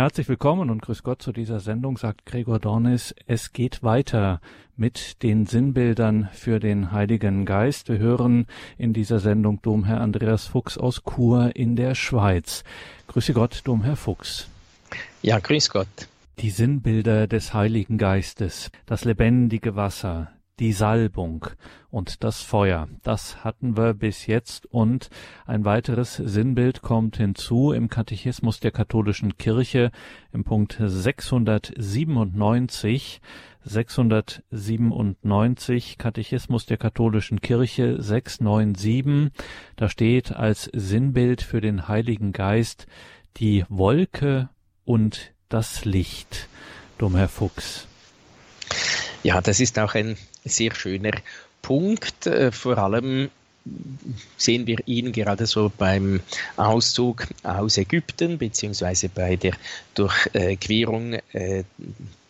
Herzlich willkommen und grüß Gott zu dieser Sendung, sagt Gregor Dornis. Es geht weiter mit den Sinnbildern für den Heiligen Geist. Wir hören in dieser Sendung Domherr Andreas Fuchs aus Chur in der Schweiz. Grüße Gott, Domherr Fuchs. Ja, grüß Gott. Die Sinnbilder des Heiligen Geistes, das lebendige Wasser, die Salbung und das Feuer. Das hatten wir bis jetzt und ein weiteres Sinnbild kommt hinzu im Katechismus der katholischen Kirche im Punkt 697. 697 Katechismus der katholischen Kirche 697. Da steht als Sinnbild für den Heiligen Geist die Wolke und das Licht. Domherr Fuchs. Ja, das ist auch ein sehr schöner Punkt. Äh, vor allem sehen wir ihn gerade so beim Auszug aus Ägypten beziehungsweise bei der Durchquerung äh,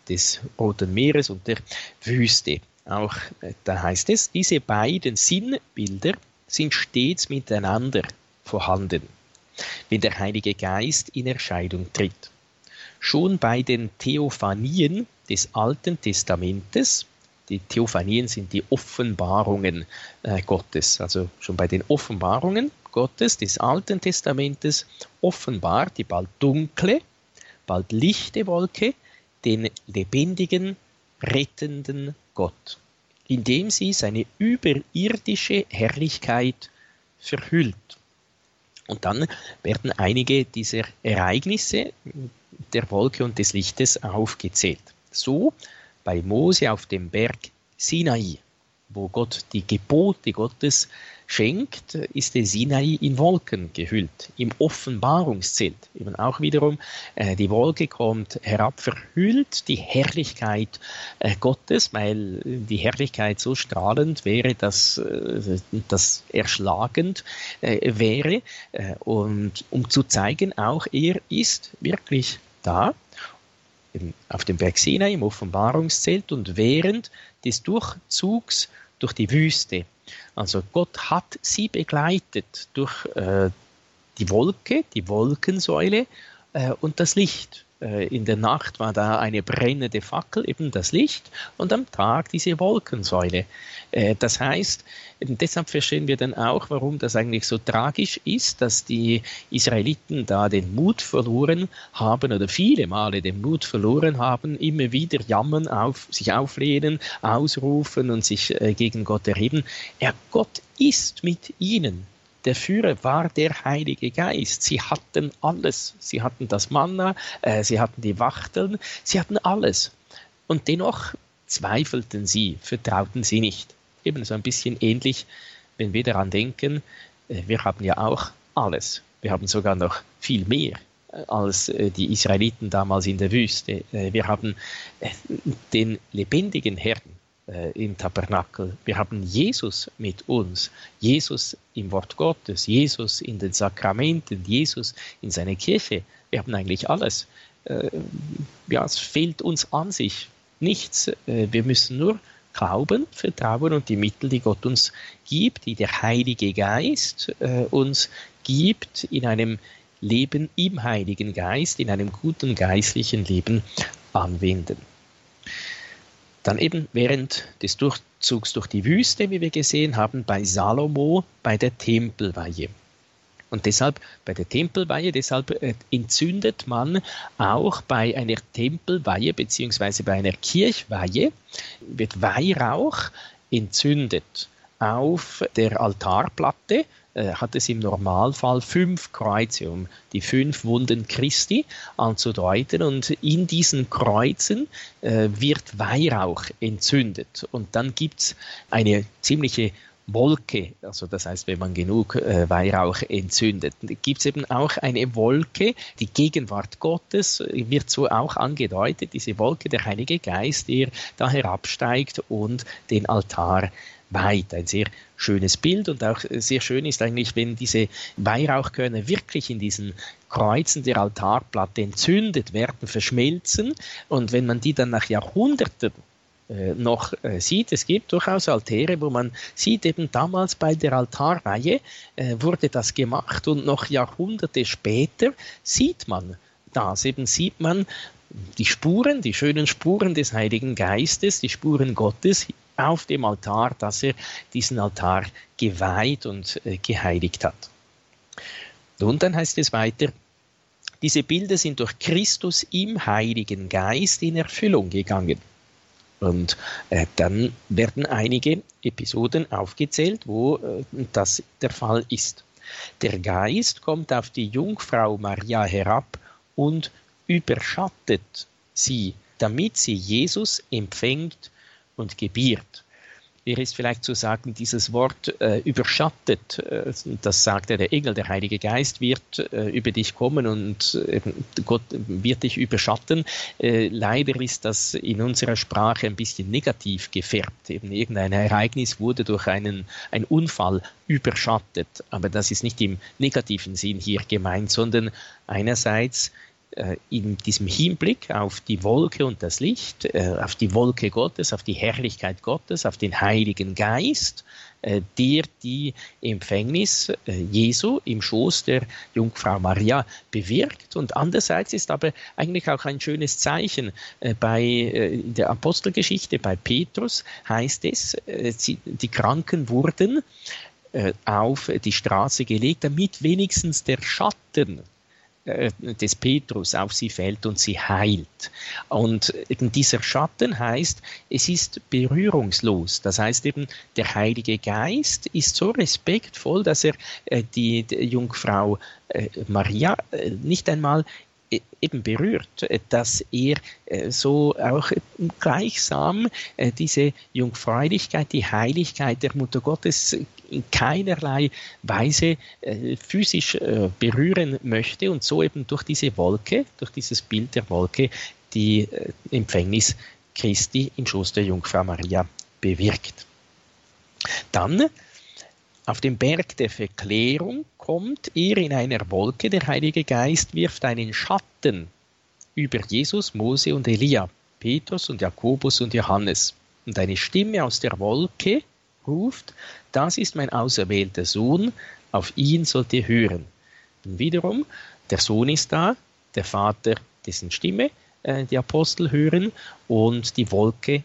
des Roten Meeres und der Wüste. Auch äh, da heißt es, diese beiden Sinnbilder sind stets miteinander vorhanden, wenn der Heilige Geist in Erscheinung tritt. Schon bei den Theophanien des Alten Testamentes die Theophanien sind die Offenbarungen äh, Gottes. Also schon bei den Offenbarungen Gottes des Alten Testamentes offenbart die bald dunkle, bald lichte Wolke den lebendigen, rettenden Gott, indem sie seine überirdische Herrlichkeit verhüllt. Und dann werden einige dieser Ereignisse der Wolke und des Lichtes aufgezählt. So bei Mose auf dem Berg Sinai, wo Gott die Gebote Gottes schenkt, ist der Sinai in Wolken gehüllt, im Offenbarungszelt. Eben auch wiederum, äh, die Wolke kommt herab, verhüllt die Herrlichkeit äh, Gottes, weil die Herrlichkeit so strahlend wäre, dass äh, das erschlagend äh, wäre. Äh, und um zu zeigen, auch er ist wirklich da auf dem Berg Sinai im Offenbarungszelt und während des Durchzugs durch die Wüste. Also Gott hat sie begleitet durch äh, die Wolke, die Wolkensäule äh, und das Licht. Äh, in der Nacht war da eine brennende Fackel, eben das Licht, und am Tag diese Wolkensäule. Äh, das heißt, deshalb verstehen wir dann auch, warum das eigentlich so tragisch ist, dass die Israeliten da den Mut verloren haben oder viele Male den Mut verloren haben, immer wieder jammern, auf, sich auflehnen, ausrufen und sich äh, gegen Gott erheben. Ja, Gott ist mit ihnen der Führer war der Heilige Geist. Sie hatten alles. Sie hatten das Manna, äh, sie hatten die Wachteln, sie hatten alles. Und dennoch zweifelten sie, vertrauten sie nicht. Ebenso ein bisschen ähnlich, wenn wir daran denken, äh, wir haben ja auch alles. Wir haben sogar noch viel mehr äh, als äh, die Israeliten damals in der Wüste. Wir haben den lebendigen Herrn, im Tabernakel. Wir haben Jesus mit uns, Jesus im Wort Gottes, Jesus in den Sakramenten, Jesus in seiner Kirche. Wir haben eigentlich alles. Äh, ja, es fehlt uns an sich nichts. Äh, wir müssen nur glauben, vertrauen und die Mittel, die Gott uns gibt, die der Heilige Geist äh, uns gibt, in einem Leben im Heiligen Geist, in einem guten geistlichen Leben anwenden. Dann eben während des Durchzugs durch die Wüste, wie wir gesehen haben, bei Salomo bei der Tempelweihe. Und deshalb bei der Tempelweihe, deshalb äh, entzündet man auch bei einer Tempelweihe beziehungsweise bei einer Kirchweihe, wird Weihrauch entzündet auf der Altarplatte äh, hat es im Normalfall fünf Kreuze, um. Die fünf Wunden Christi anzudeuten. Und in diesen Kreuzen äh, wird Weihrauch entzündet. Und dann gibt es eine ziemliche Wolke, also das heißt, wenn man genug äh, Weihrauch entzündet, gibt es eben auch eine Wolke, die Gegenwart Gottes wird so auch angedeutet, diese Wolke, der Heilige Geist, der da herabsteigt und den Altar weit. Ein sehr schönes Bild und auch sehr schön ist eigentlich, wenn diese Weihrauchkörner wirklich in diesen Kreuzen der Altarplatte entzündet werden, verschmelzen und wenn man die dann nach Jahrhunderten äh, noch äh, sieht. Es gibt durchaus Altäre, wo man sieht, eben damals bei der Altarreihe äh, wurde das gemacht und noch Jahrhunderte später sieht man das. Eben sieht man die Spuren, die schönen Spuren des Heiligen Geistes, die Spuren Gottes auf dem Altar, dass er diesen Altar geweiht und äh, geheiligt hat. Und dann heißt es weiter, diese Bilder sind durch Christus im Heiligen Geist in Erfüllung gegangen. Und äh, dann werden einige Episoden aufgezählt, wo äh, das der Fall ist. Der Geist kommt auf die Jungfrau Maria herab und überschattet sie, damit sie Jesus empfängt und gebiert wäre es vielleicht zu sagen, dieses Wort äh, überschattet, äh, das sagt ja der Engel, der Heilige Geist wird äh, über dich kommen und äh, Gott wird dich überschatten. Äh, leider ist das in unserer Sprache ein bisschen negativ gefärbt. Eben irgendein Ereignis wurde durch einen, einen Unfall überschattet, aber das ist nicht im negativen Sinn hier gemeint, sondern einerseits in diesem Hinblick auf die Wolke und das Licht, äh, auf die Wolke Gottes, auf die Herrlichkeit Gottes, auf den Heiligen Geist, äh, der die Empfängnis Jesu im Schoß der Jungfrau Maria bewirkt. Und andererseits ist aber eigentlich auch ein schönes Zeichen. Bei der Apostelgeschichte, bei Petrus heißt es, die Kranken wurden auf die Straße gelegt, damit wenigstens der Schatten äh, des Petrus auf sie fällt und sie heilt. Und eben dieser Schatten heißt, es ist berührungslos. Das heißt eben, der Heilige Geist ist so respektvoll, dass er äh, die, die Jungfrau äh, Maria nicht einmal eben berührt, dass er äh, so auch gleichsam äh, diese Jungfräulichkeit, die Heiligkeit der Mutter Gottes in keinerlei Weise äh, physisch berühren möchte und so eben durch diese Wolke, durch dieses Bild der Wolke, die Empfängnis Christi im Schoß der Jungfrau Maria bewirkt. Dann auf dem Berg der Verklärung kommt er in einer Wolke, der Heilige Geist wirft einen Schatten über Jesus, Mose und Elia, Petrus und Jakobus und Johannes. Und eine Stimme aus der Wolke ruft, das ist mein auserwählter Sohn, auf ihn sollt ihr hören. Und wiederum, der Sohn ist da, der Vater, dessen Stimme äh, die Apostel hören und die Wolke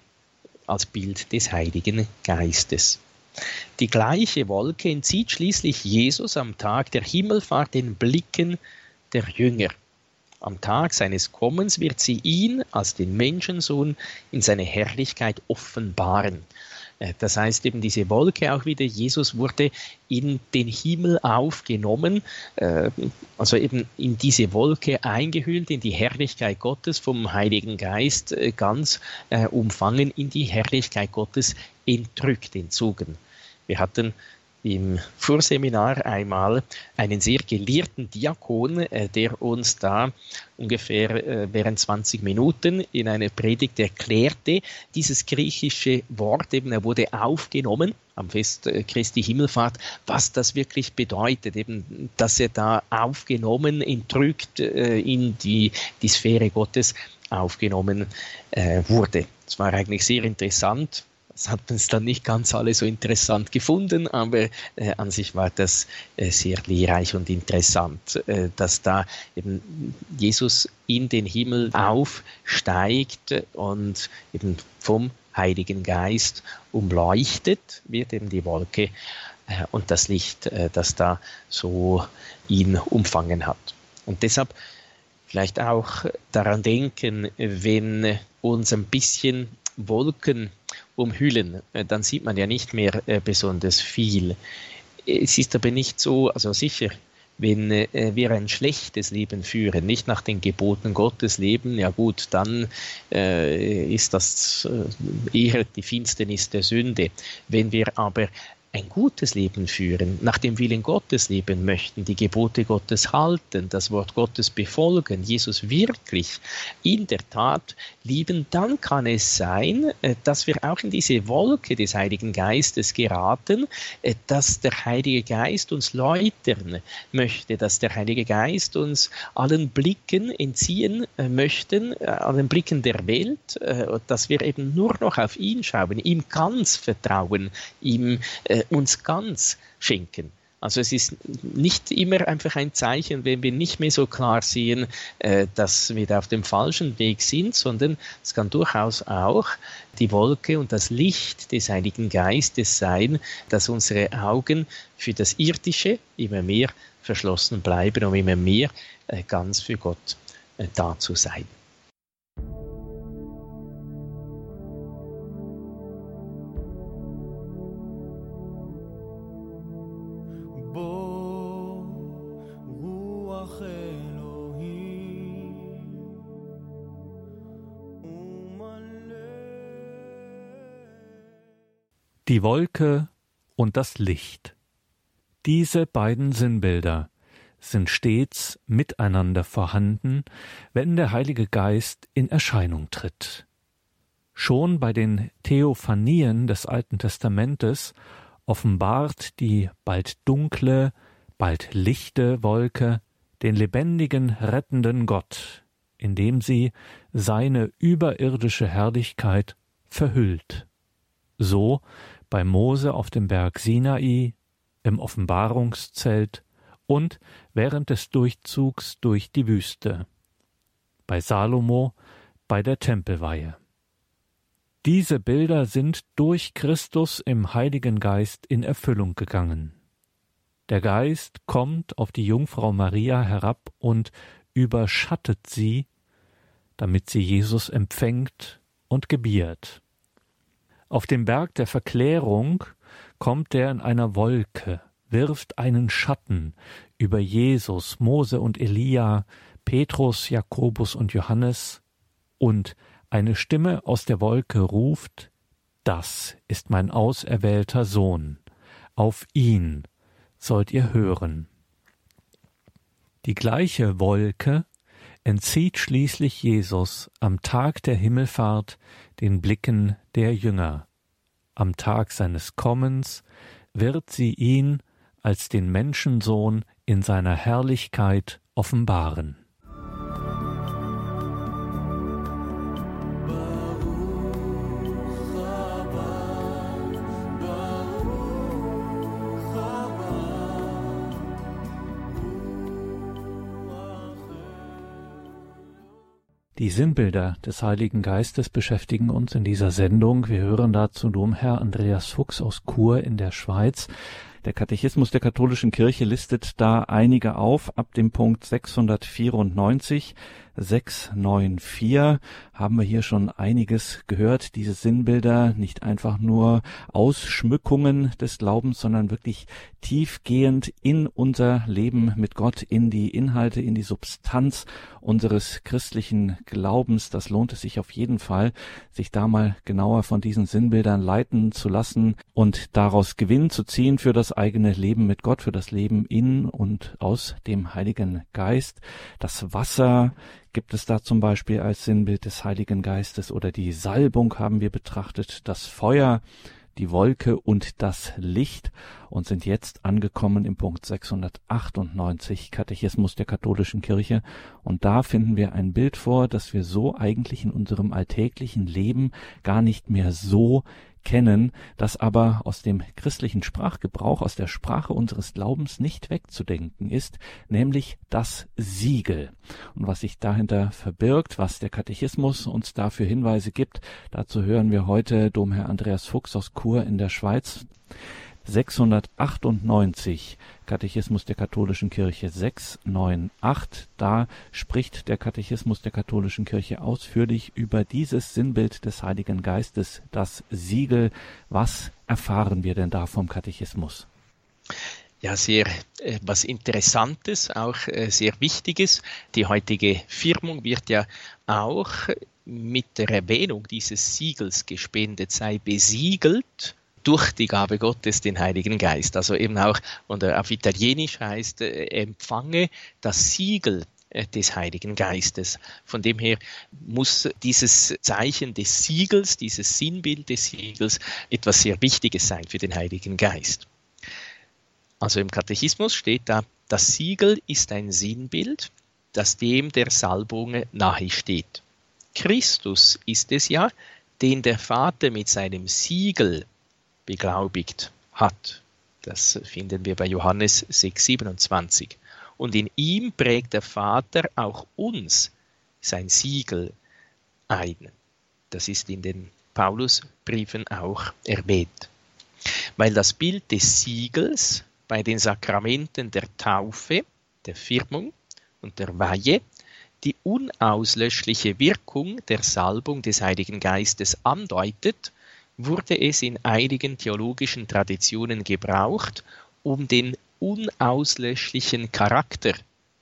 als Bild des Heiligen Geistes. Die gleiche Wolke entzieht schließlich Jesus am Tag der Himmelfahrt den Blicken der Jünger. Am Tag seines Kommens wird sie ihn als den Menschensohn in seine Herrlichkeit offenbaren. Äh, das heißt eben diese Wolke auch wieder, Jesus wurde in den Himmel aufgenommen, äh, also eben in diese Wolke eingehüllt, in die Herrlichkeit Gottes vom Heiligen Geist äh, ganz umfangen, in die Herrlichkeit Gottes entrückt, entzogen. Wir hatten im Vorseminar einmal einen sehr gelehrten Diakon, äh, der uns da ungefähr äh, während 20 Minuten in einer Predigt erklärte, dieses griechische Wort, eben er wurde aufgenommen am Fest äh, Christi Himmelfahrt, was das wirklich bedeutet, eben, dass er da aufgenommen, entrückt in die, die Sphäre Gottes aufgenommen wurde. Es war eigentlich sehr interessant das hat uns dann nicht ganz alle so interessant gefunden, aber äh, an sich war das äh, sehr lehrreich und interessant, äh, dass da eben Jesus in den Himmel aufsteigt und eben vom Heiligen Geist umleuchtet wird eben die Wolke äh, und das Licht, äh, das da so ihn umfangen hat. Und deshalb vielleicht auch daran denken, wenn uns ein bisschen Wolken umhüllen, äh, dann sieht man ja nicht mehr äh, besonders viel. Es ist aber nicht so, also sicher, wenn äh, wir ein schlechtes Leben führen, nicht nach den Geboten Gottes leben, ja gut, dann ist das eher die Finsternis der Sünde. Wenn wir aber ein gutes Leben führen, nach dem Willen Gottes leben möchten, die Gebote Gottes halten, das Wort Gottes befolgen, Jesus wirklich in der Tat lieben, dann kann es sein, äh, dass wir auch in diese Wolke des Heiligen Geistes geraten, äh, dass der Heilige Geist uns läutern möchte, dass der Heilige Geist uns allen Blicken entziehen äh, möchten, allen Blicken der Welt, dass wir eben nur noch auf ihn schauen, ihm ganz vertrauen, ihm uns ganz schenken. Also es ist nicht immer einfach ein Zeichen, wenn wir nicht mehr so klar sehen, äh, dass wir da auf dem falschen Weg sind, sondern es kann durchaus auch die Wolke und das Licht des Heiligen Geistes sein, dass unsere Augen für das Irdische immer mehr verschlossen bleiben, um immer mehr äh, ganz für Gott äh, da zu sein. Die Wolke und das Licht. Diese beiden Sinnbilder sind stets miteinander vorhanden, wenn der Heilige Geist in Erscheinung tritt. Schon bei den Theophanien des Alten Testamentes offenbart die bald dunkle, bald lichte Wolke den lebendigen, rettenden Gott, indem sie seine überirdische Herrlichkeit verhüllt. So bei Mose auf dem Berg Sinai, im Offenbarungszelt und während des Durchzugs durch die Wüste, bei Salomo, bei der Tempelweihe. Diese Bilder sind durch Christus im Heiligen Geist in Erfüllung gegangen. Der Geist kommt auf die Jungfrau Maria herab und überschattet sie, damit sie Jesus empfängt und gebiert. Auf dem Berg der Verklärung kommt er in einer Wolke, wirft einen Schatten über Jesus, Mose und Elia, Petrus, Jakobus und Johannes, und eine Stimme aus der Wolke ruft, Das ist mein auserwählter Sohn, auf ihn sollt ihr hören. Die gleiche Wolke entzieht schließlich Jesus am Tag der Himmelfahrt den Blicken der Jünger. Am Tag seines Kommens wird sie ihn als den Menschensohn in seiner Herrlichkeit offenbaren. Die Sinnbilder des Heiligen Geistes beschäftigen uns in dieser Sendung. Wir hören dazu Domherr Andreas Fuchs aus Chur in der Schweiz. Der Katechismus der katholischen Kirche listet da einige auf. Ab dem Punkt 694 694 haben wir hier schon einiges gehört. Diese Sinnbilder nicht einfach nur Ausschmückungen des Glaubens, sondern wirklich tiefgehend in unser Leben mit Gott, in die Inhalte, in die Substanz unseres christlichen Glaubens. Das lohnt es sich auf jeden Fall, sich da mal genauer von diesen Sinnbildern leiten zu lassen und daraus Gewinn zu ziehen für das eigene Leben mit Gott, für das Leben in und aus dem Heiligen Geist. Das Wasser gibt es da zum Beispiel als Sinnbild des Heiligen Geistes oder die Salbung haben wir betrachtet, das Feuer, die Wolke und das Licht und sind jetzt angekommen im Punkt 698 Katechismus der katholischen Kirche. Und da finden wir ein Bild vor, das wir so eigentlich in unserem alltäglichen Leben gar nicht mehr so kennen, das aber aus dem christlichen Sprachgebrauch, aus der Sprache unseres Glaubens nicht wegzudenken ist, nämlich das Siegel. Und was sich dahinter verbirgt, was der Katechismus uns dafür Hinweise gibt, dazu hören wir heute Domherr Andreas Fuchs aus Chur in der Schweiz. 698 Katechismus der katholischen Kirche 698. Da spricht der Katechismus der katholischen Kirche ausführlich über dieses Sinnbild des Heiligen Geistes, das Siegel. Was erfahren wir denn da vom Katechismus? Ja, sehr äh, was Interessantes, auch äh, sehr Wichtiges. Die heutige Firmung wird ja auch mit der Erwähnung dieses Siegels gespendet, sei besiegelt durch die Gabe Gottes den Heiligen Geist. Also eben auch, und auf Italienisch heißt, äh, empfange das Siegel äh, des Heiligen Geistes. Von dem her muss dieses Zeichen des Siegels, dieses Sinnbild des Siegels etwas sehr Wichtiges sein für den Heiligen Geist. Also im Katechismus steht da, das Siegel ist ein Sinnbild, das dem der Salbung nahe steht. Christus ist es ja, den der Vater mit seinem Siegel beglaubigt hat. Das finden wir bei Johannes 6,27. Und in ihm prägt der Vater auch uns sein Siegel ein. Das ist in den Paulusbriefen auch erwähnt. Weil das Bild des Siegels bei den Sakramenten der Taufe, der Firmung und der Weihe die unauslöschliche Wirkung der Salbung des Heiligen Geistes andeutet, wurde es in einigen theologischen Traditionen gebraucht, um den unauslöschlichen Charakter,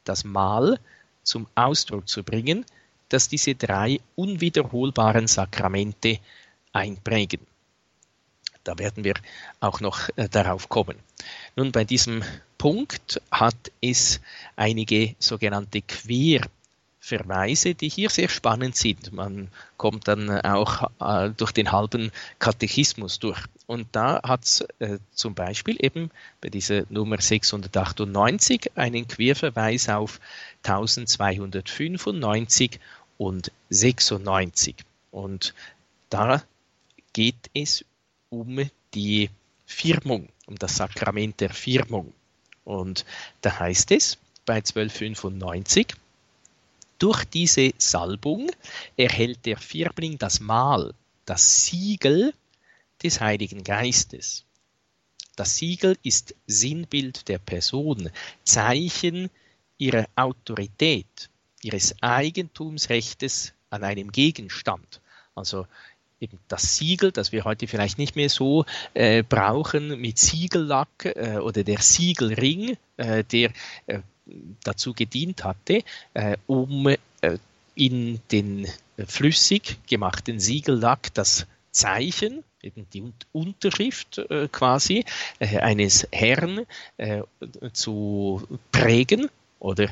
das Mal, zum Ausdruck zu bringen, das diese drei unwiederholbaren Sakramente einprägen. Da werden wir auch noch äh, darauf kommen. Nun, bei diesem Punkt hat es einige sogenannte Quer- Verweise, die hier sehr spannend sind. Man kommt dann auch äh, durch den halben Katechismus durch. Und da hat es äh, zum Beispiel eben bei dieser Nummer 698 einen Querverweis auf 1295 und 96. Und da geht es um die Firmung, um das Sakrament der Firmung. Und da heißt es bei 1295, durch diese Salbung erhält der Firmling das Mal, das Siegel des Heiligen Geistes. Das Siegel ist Sinnbild der Person, Zeichen ihrer Autorität, ihres Eigentumsrechtes an einem Gegenstand. Also eben das Siegel, das wir heute vielleicht nicht mehr so äh, brauchen, mit Siegellack äh, oder der Siegelring, äh, der äh, dazu gedient hatte, äh, um äh, in den flüssig gemachten Siegellack das Zeichen, eben die Unterschrift äh, quasi äh, eines Herrn äh, zu prägen oder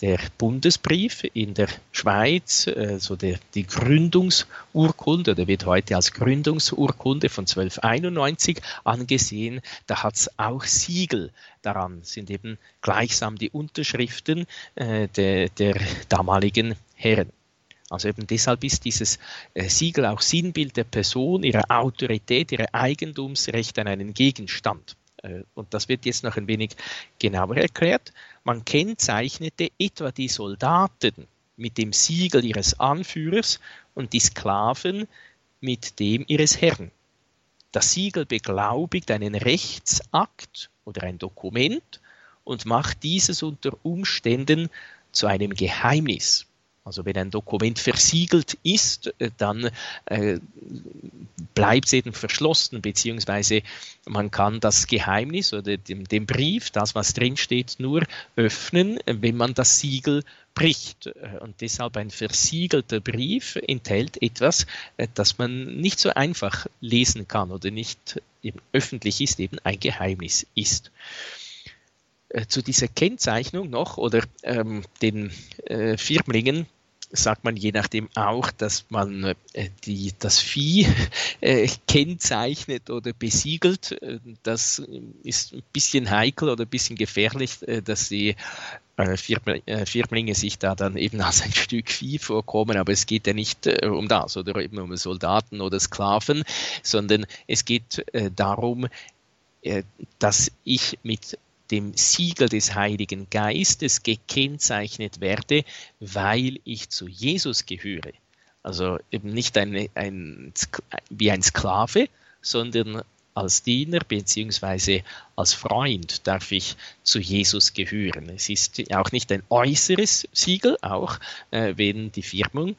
der Bundesbrief in der Schweiz, also der, die Gründungsurkunde, der wird heute als Gründungsurkunde von 1291 angesehen, da hat es auch Siegel daran, sind eben gleichsam die Unterschriften äh, der, der damaligen Herren. Also eben deshalb ist dieses äh, Siegel auch Sinnbild der Person, ihrer Autorität, ihrer Eigentumsrecht an einen Gegenstand. Äh, und das wird jetzt noch ein wenig genauer erklärt. Man kennzeichnete etwa die Soldaten mit dem Siegel ihres Anführers und die Sklaven mit dem ihres Herrn. Das Siegel beglaubigt einen Rechtsakt oder ein Dokument und macht dieses unter Umständen zu einem Geheimnis. Also wenn ein Dokument versiegelt ist, äh, dann äh, bleibt es eben verschlossen, beziehungsweise man kann das Geheimnis oder den, den Brief, das was drinsteht, nur öffnen, wenn man das Siegel bricht. Äh, und deshalb ein versiegelter Brief enthält etwas, äh, das man nicht so einfach lesen kann oder nicht eben öffentlich ist, eben ein Geheimnis ist zu dieser Kennzeichnung noch oder ähm, den äh, Firmlingen sagt man je nachdem auch, dass man äh, die, das Vieh äh, kennzeichnet oder besiegelt. Äh, das ist ein bisschen heikel oder ein bisschen gefährlich, äh, dass die Firmlinge sich da dann eben als ein Stück Vieh vorkommen, aber es geht ja nicht um das oder eben um Soldaten oder Sklaven, sondern es geht darum, dass ich mit dem Siegel des Heiligen Geistes gekennzeichnet werde, weil ich zu Jesus gehöre. Also eben nicht ein, ein, wie ein Sklave, sondern als Diener bzw. als Freund darf ich zu Jesus gehören. Es ist auch nicht ein äußeres Siegel, auch äh, wenn die Firmung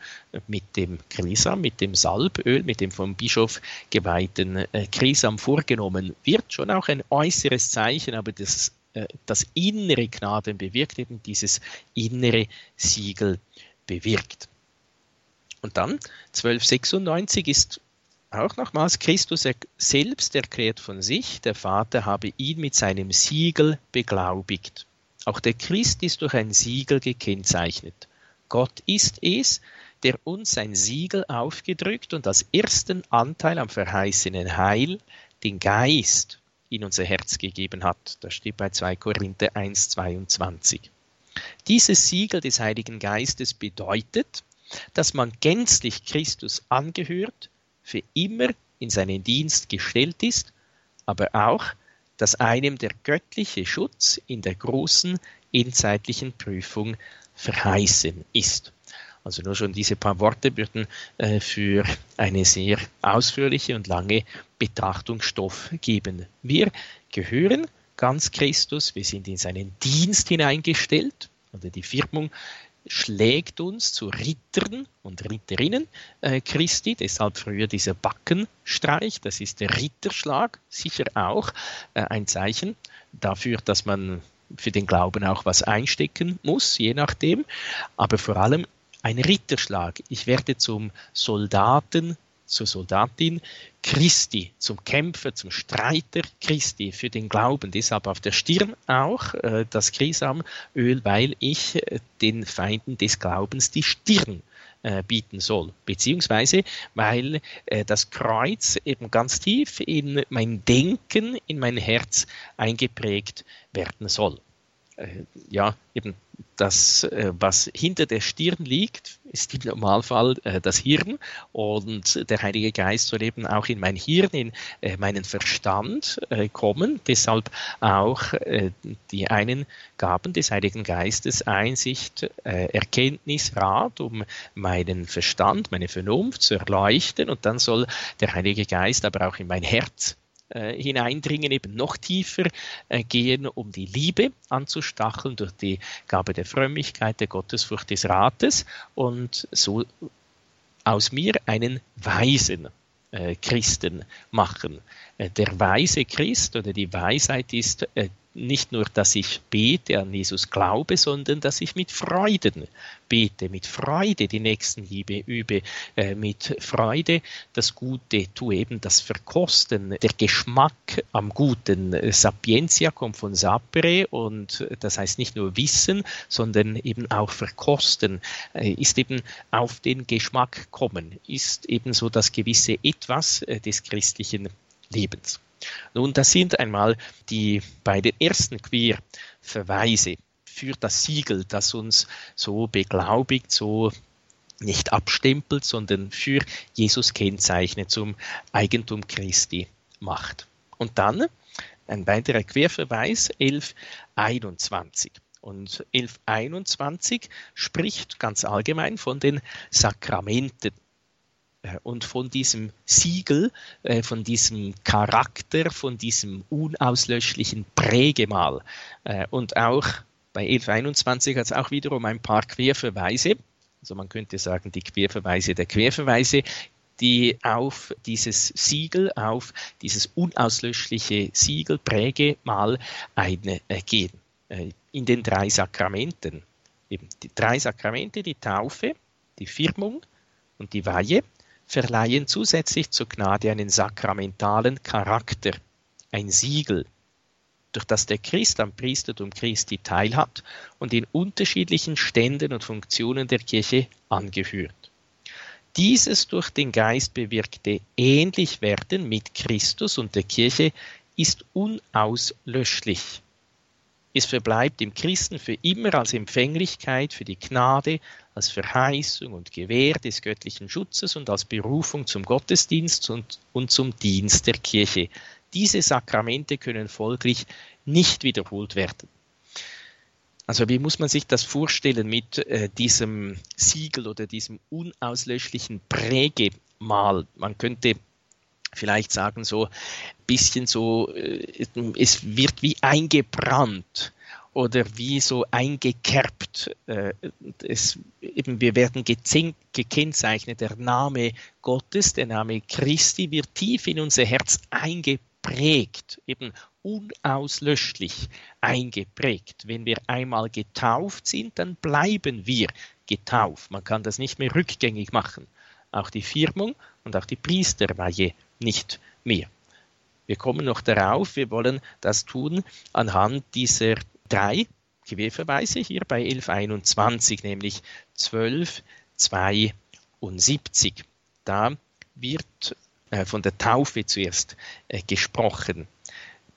mit dem Krisam, mit dem Salböl, mit dem vom Bischof geweihten äh, Krisam vorgenommen wird, schon auch ein äußeres Zeichen, aber das das innere Gnaden bewirkt, eben dieses innere Siegel bewirkt. Und dann 1296 ist auch nochmals Christus selbst erklärt von sich, der Vater habe ihn mit seinem Siegel beglaubigt. Auch der Christ ist durch ein Siegel gekennzeichnet. Gott ist es, der uns sein Siegel aufgedrückt und als ersten Anteil am verheißenen Heil den Geist in unser Herz gegeben hat. Das steht bei 2 Korinther 1, 22. Dieses Siegel des Heiligen Geistes bedeutet, dass man gänzlich Christus angehört, für immer in seinen Dienst gestellt ist, aber auch, dass einem der göttliche Schutz in der großen endzeitlichen Prüfung verheißen ist. Also nur schon diese paar Worte würden äh, für eine sehr ausführliche und lange Betrachtung Stoff geben. Wir gehören ganz Christus, wir sind in seinen Dienst hineingestellt, oder die Firmung schlägt uns zu Rittern und Ritterinnen äh, Christi, deshalb früher dieser Backenstreich, das ist der Ritterschlag, sicher auch äh, ein Zeichen dafür, dass man für den Glauben auch was einstecken muss, je nachdem, aber vor allem ein Ritterschlag. Ich werde zum Soldaten zur Soldatin Christi, zum Kämpfer, zum Streiter Christi für den Glauben. Deshalb auf der Stirn auch äh, das Krisamöl, weil ich äh, den Feinden des Glaubens die Stirn äh, bieten soll, beziehungsweise weil äh, das Kreuz eben ganz tief in mein Denken, in mein Herz eingeprägt werden soll. Äh, ja, eben das, äh, was hinter der Stirn liegt, ist im Normalfall äh, das Hirn und der Heilige Geist soll eben auch in mein Hirn, in meinen Verstand kommen. Deshalb auch die einen Gaben des Heiligen Geistes, Einsicht, Erkenntnis, Rat, um meinen Verstand, meine Vernunft zu erleuchten und dann soll der Heilige Geist aber auch in mein Herz äh, hineindringen, eben noch tiefer äh, gehen, um die Liebe anzustacheln durch die Gabe der Frömmigkeit, der Gottesfurcht des Rates und so aus mir einen Weisen äh, Christen machen. Äh, der weise Christ oder die Weisheit ist äh, nicht nur, dass ich bete, an Jesus glaube, sondern dass ich mit Freuden bete, mit Freude die Nächstenliebe übe, äh, mit Freude das Gute tue, eben das Verkosten, der Geschmack am Guten. Sapientia kommt von sapere und das heißt nicht nur wissen, sondern eben auch verkosten, äh, ist eben auf den Geschmack kommen, ist eben so das gewisse Etwas äh, des christlichen Lebens. Nun, das sind einmal die beiden ersten Queer-Verweise für das Siegel, das uns so beglaubigt, so nicht abstempelt, sondern für Jesus kennzeichnet, zum Eigentum Christi macht. Und dann ein weiterer Querverweis, 1121. Und 1121 spricht ganz allgemein von den Sakramenten. Äh, und von diesem Siegel, äh, von diesem Charakter, von diesem unauslöschlichen Prägemal. Äh, und auch bei 1121 hat es auch wiederum ein paar Querverweise, also man könnte sagen die Querverweise der Querverweise, die auf dieses Siegel, auf dieses unauslöschliche Siegel, Prägemal eingehen. In den drei Sakramenten. Eben die drei Sakramente, die Taufe, die Firmung und die Weihe verleihen zusätzlich zur Gnade einen sakramentalen Charakter, ein Siegel, durch das der Christ am Priestertum Christi teilhat und in unterschiedlichen Ständen und Funktionen der Kirche angehört. Dieses durch den Geist bewirkte Ähnlichwerden mit Christus und der Kirche ist unauslöschlich. Es verbleibt im Christen für immer als Empfänglichkeit für die Gnade, als Verheißung und Gewähr des göttlichen Schutzes und als Berufung zum Gottesdienst und, und zum Dienst der Kirche. Diese Sakramente können folglich nicht wiederholt werden. Also wie muss man sich das vorstellen mit äh, diesem Siegel oder diesem unauslöschlichen Prägemal? Man könnte vielleicht sagen, so ein bisschen so, äh, es wird wie eingebrannt oder wie so eingekerbt. Äh, es, eben wir werden gekennzeichnet. Der Name Gottes, der Name Christi wird tief in unser Herz eingeprägt, eben unauslöschlich eingeprägt. Wenn wir einmal getauft sind, dann bleiben wir getauft. Man kann das nicht mehr rückgängig machen. Auch die Firmung und auch die Priesterweihe nicht mehr. Wir kommen noch darauf, wir wollen das tun anhand dieser drei Querverweise hier bei 1121, nämlich 12, 72. Da wird äh, von der Taufe zuerst äh, gesprochen.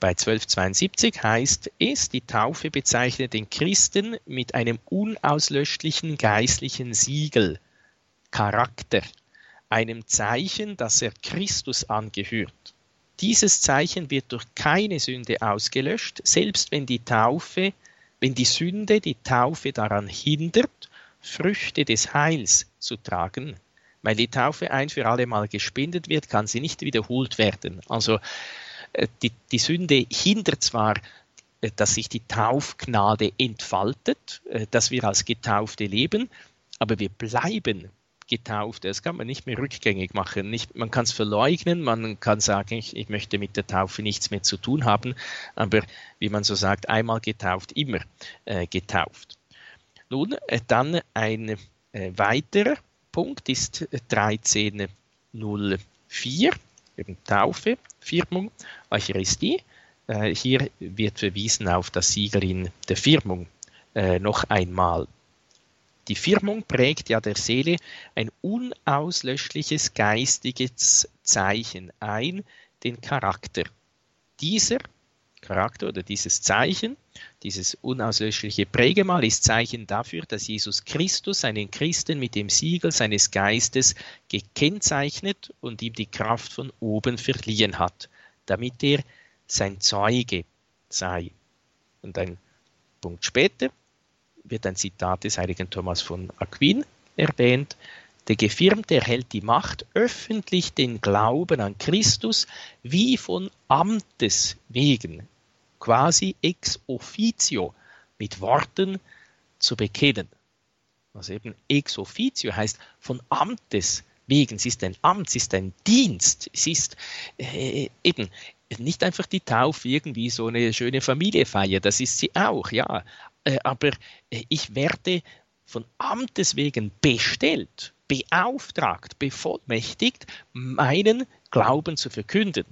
Bei 1272 heißt es, die Taufe bezeichnet den Christen mit einem unauslöschlichen geistlichen Siegel, Charakter, einem Zeichen, dass er Christus angehört. Dieses Zeichen wird durch keine Sünde ausgelöscht, selbst wenn die Taufe, wenn die Sünde die Taufe daran hindert, Früchte des Heils zu tragen. Weil die Taufe ein für alle Mal gespendet wird, kann sie nicht wiederholt werden. Also äh, die, die Sünde hindert zwar, äh, dass sich die Taufgnade entfaltet, äh, dass wir als Getaufte leben, aber wir bleiben getauft. Das kann man nicht mehr rückgängig machen. Nicht, man kann es verleugnen, man kann sagen, ich, ich, möchte mit der Taufe nichts mehr zu tun haben, aber wie man so sagt, einmal getauft, immer äh, getauft. Nun, äh, dann ein äh, weiterer Punkt ist 1304, eben Taufe, Firmung, Eucharistie. Äh, hier wird verwiesen auf das Siegel in der Firmung äh, noch einmal. Die Firmung prägt ja der Seele ein unauslöschliches geistiges Zeichen ein, den Charakter. Dieser Charakter oder dieses Zeichen, dieses unauslöschliche Prägemal ist Zeichen dafür, dass Jesus Christus seinen Christen mit dem Siegel seines Geistes gekennzeichnet und ihm die Kraft von oben verliehen hat, damit er sein Zeuge sei. Und ein Punkt später wird ein Zitat des heiligen Thomas von Aquin erwähnt. Der Gefirmte erhält die Macht, öffentlich den Glauben an Christus wie von Amtes wegen, quasi ex officio, mit Worten zu bekennen. Also eben ex officio heißt von Amtes wegen. Es ist ein Amt, es ist ein Dienst, es ist äh, eben nicht einfach die Taufe irgendwie so eine schöne Familiefeier, das ist sie auch, ja. Äh, aber äh, ich werde von Amtes wegen bestellt, beauftragt, bevollmächtigt, meinen Glauben zu verkünden.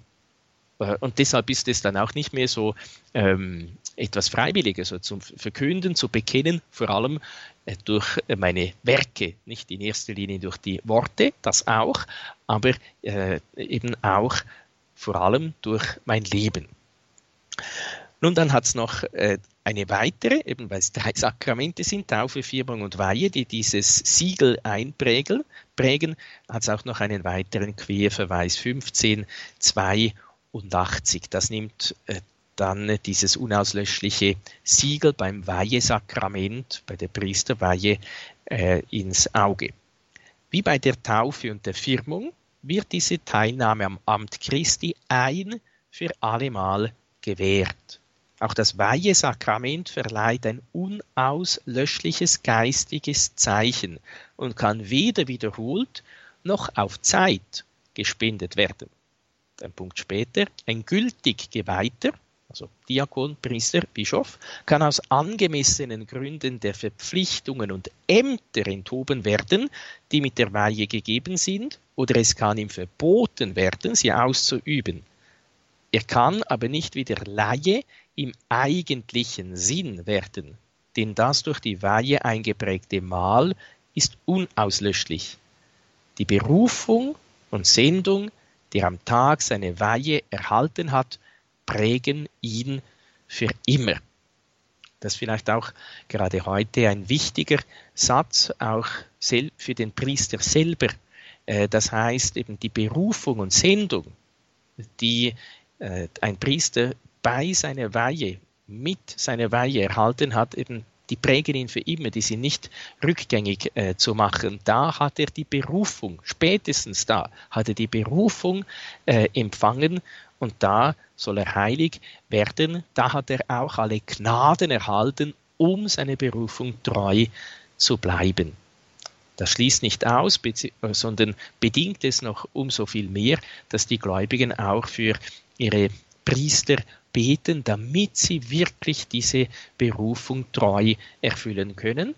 Äh, und deshalb ist es dann auch nicht mehr so ähm, etwas Freiwilliges, also zum Verkünden, zu bekennen, vor allem äh, durch meine Werke, nicht in erster Linie durch die Worte, das auch, aber äh, eben auch vor allem durch mein Leben. Nun, dann hat es noch äh, eine weitere, eben weil es drei Sakramente sind, Taufe, Firmung und Weihe, die dieses Siegel einprägen, prägen, hat es auch noch einen weiteren Querverweis 1582. Das nimmt äh, dann dieses unauslöschliche Siegel beim Weihesakrament, bei der Priesterweihe, äh, ins Auge. Wie bei der Taufe und der Firmung wird diese Teilnahme am Amt Christi ein für allemal gewährt. Auch das Weihesakrament verleiht ein unauslöschliches geistiges Zeichen und kann weder wiederholt noch auf Zeit gespendet werden. Ein Punkt später, ein gültig Geweihter, also Diakon, Priester, Bischof, kann aus angemessenen Gründen der Verpflichtungen und Ämter enthoben werden, die mit der Weihe gegeben sind, oder es kann ihm verboten werden, sie auszuüben. Er kann aber nicht wie der Laie im eigentlichen Sinn werden, denn das durch die Weihe eingeprägte Mal ist unauslöschlich. Die Berufung und Sendung, die am Tag seine Weihe erhalten hat, prägen ihn für immer. Das ist vielleicht auch gerade heute ein wichtiger Satz, auch für den Priester selber. Äh, das heißt eben die Berufung und Sendung, die äh, ein Priester bei seiner Weihe, mit seiner Weihe erhalten hat, eben die prägen ihn für immer, die sind nicht rückgängig äh, zu machen. Da hat er die Berufung, spätestens da hat er die Berufung äh, empfangen und da soll er heilig werden. Da hat er auch alle Gnaden erhalten, um seine Berufung treu zu bleiben. Das schließt nicht aus, sondern bedingt es noch umso viel mehr, dass die Gläubigen auch für ihre Priester beten, damit sie wirklich diese Berufung treu erfüllen können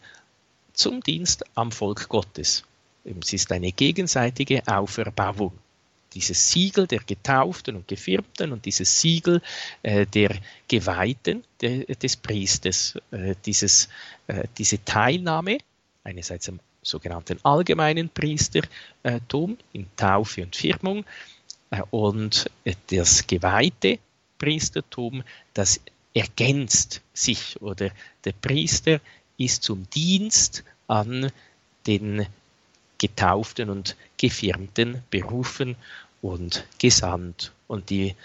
zum Dienst am Volk Gottes. Es ist eine gegenseitige Auferbauung. Dieses Siegel der Getauften und Gefirmten und dieses Siegel äh, der Geweihten de, des Priesters, äh, dieses, äh, diese Teilnahme einerseits am sogenannten allgemeinen Priestertum in Taufe und Firmung äh, und das geweihte Priestertum, das ergänzt sich oder der Priester ist zum Dienst an den Getauften und Gefirmten berufen und gesandt. Und die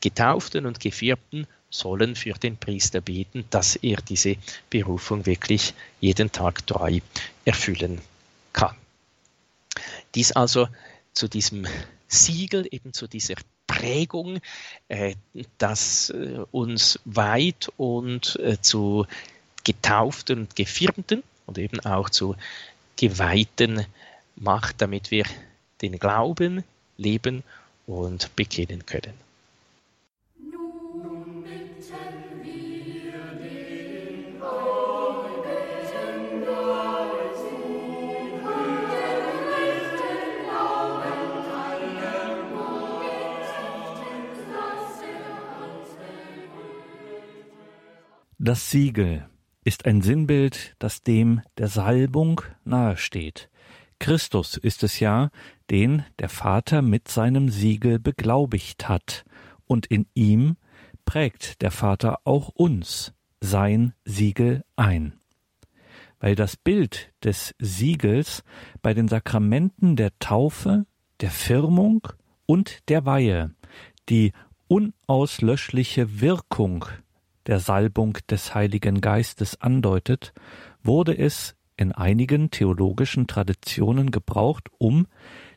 Getauften und Gefirmten sollen für den Priester beten, dass er diese Berufung wirklich jeden Tag treu erfüllen kann. Dies also zu diesem Siegel, eben zu dieser Prägung, äh, das äh, uns weit und äh, zu Getauften und Gefirmten und eben auch zu Geweihten macht, damit wir den Glauben leben und bekennen können. Das Siegel ist ein Sinnbild, das dem der Salbung nahesteht. Christus ist es ja, den der Vater mit seinem Siegel beglaubigt hat, und in ihm prägt der Vater auch uns sein Siegel ein. Weil das Bild des Siegels bei den Sakramenten der Taufe, der Firmung und der Weihe die unauslöschliche Wirkung der Salbung des Heiligen Geistes andeutet, wurde es in einigen theologischen Traditionen gebraucht, um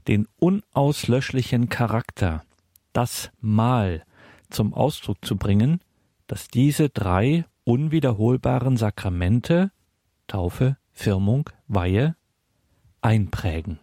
den unauslöschlichen Charakter, das Mal, zum Ausdruck zu bringen, dass diese drei unwiederholbaren Sakramente Taufe, Firmung, Weihe einprägen.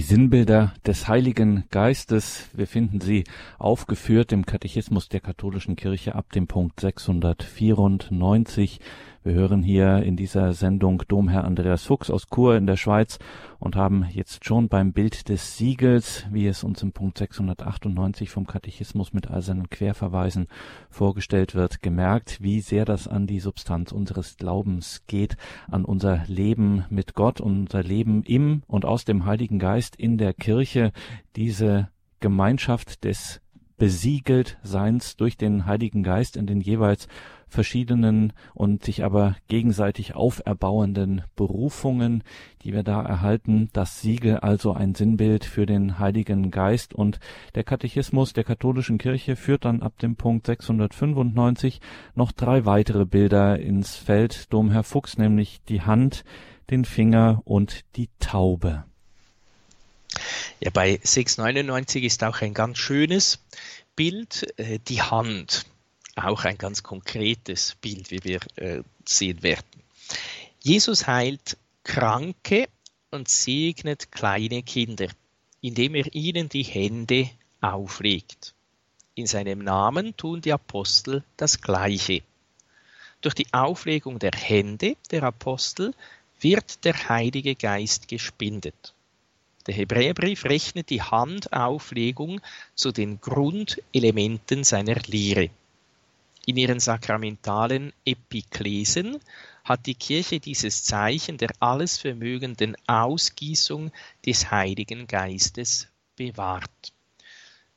Die Sinnbilder des Heiligen Geistes, wir finden sie aufgeführt im Katechismus der katholischen Kirche ab dem Punkt 694 wir hören hier in dieser Sendung Domherr Andreas Fuchs aus Chur in der Schweiz und haben jetzt schon beim Bild des Siegels, wie es uns im Punkt 698 vom Katechismus mit all seinen Querverweisen vorgestellt wird, gemerkt, wie sehr das an die Substanz unseres Glaubens geht, an unser Leben mit Gott, unser Leben im und aus dem Heiligen Geist in der Kirche, diese Gemeinschaft des besiegelt Seins durch den Heiligen Geist in den jeweils verschiedenen und sich aber gegenseitig auferbauenden Berufungen, die wir da erhalten. Das Siegel also ein Sinnbild für den Heiligen Geist und der Katechismus der katholischen Kirche führt dann ab dem Punkt 695 noch drei weitere Bilder ins Feld. Domherr Fuchs, nämlich die Hand, den Finger und die Taube. Ja, bei 699 ist auch ein ganz schönes Bild, äh, die Hand auch ein ganz konkretes Bild, wie wir äh, sehen werden. Jesus heilt Kranke und segnet kleine Kinder, indem er ihnen die Hände auflegt. In seinem Namen tun die Apostel das Gleiche. Durch die Auflegung der Hände der Apostel wird der Heilige Geist gespendet. Der Hebräerbrief rechnet die Handauflegung zu den Grundelementen seiner Lehre. In ihren sakramentalen Epiklesen hat die Kirche dieses Zeichen der alles vermögenden Ausgießung des Heiligen Geistes bewahrt.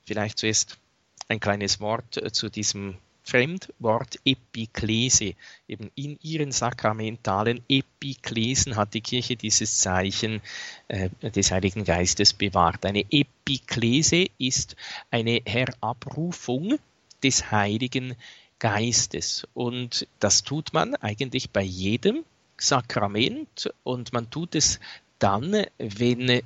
Vielleicht zuerst ein kleines Wort äh, zu diesem Fremdwort Epiklese. Eben in ihren sakramentalen Epiklesen hat die Kirche dieses Zeichen äh, des Heiligen Geistes bewahrt. Eine Epiklese ist eine Herabrufung des Heiligen Geistes. Und das tut man eigentlich bei jedem Sakrament und man tut es dann, wenn